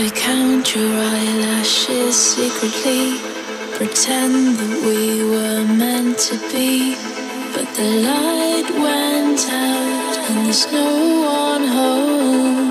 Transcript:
I count your eyelashes secretly. Pretend that we were meant to be. But the light went out and there's no one home.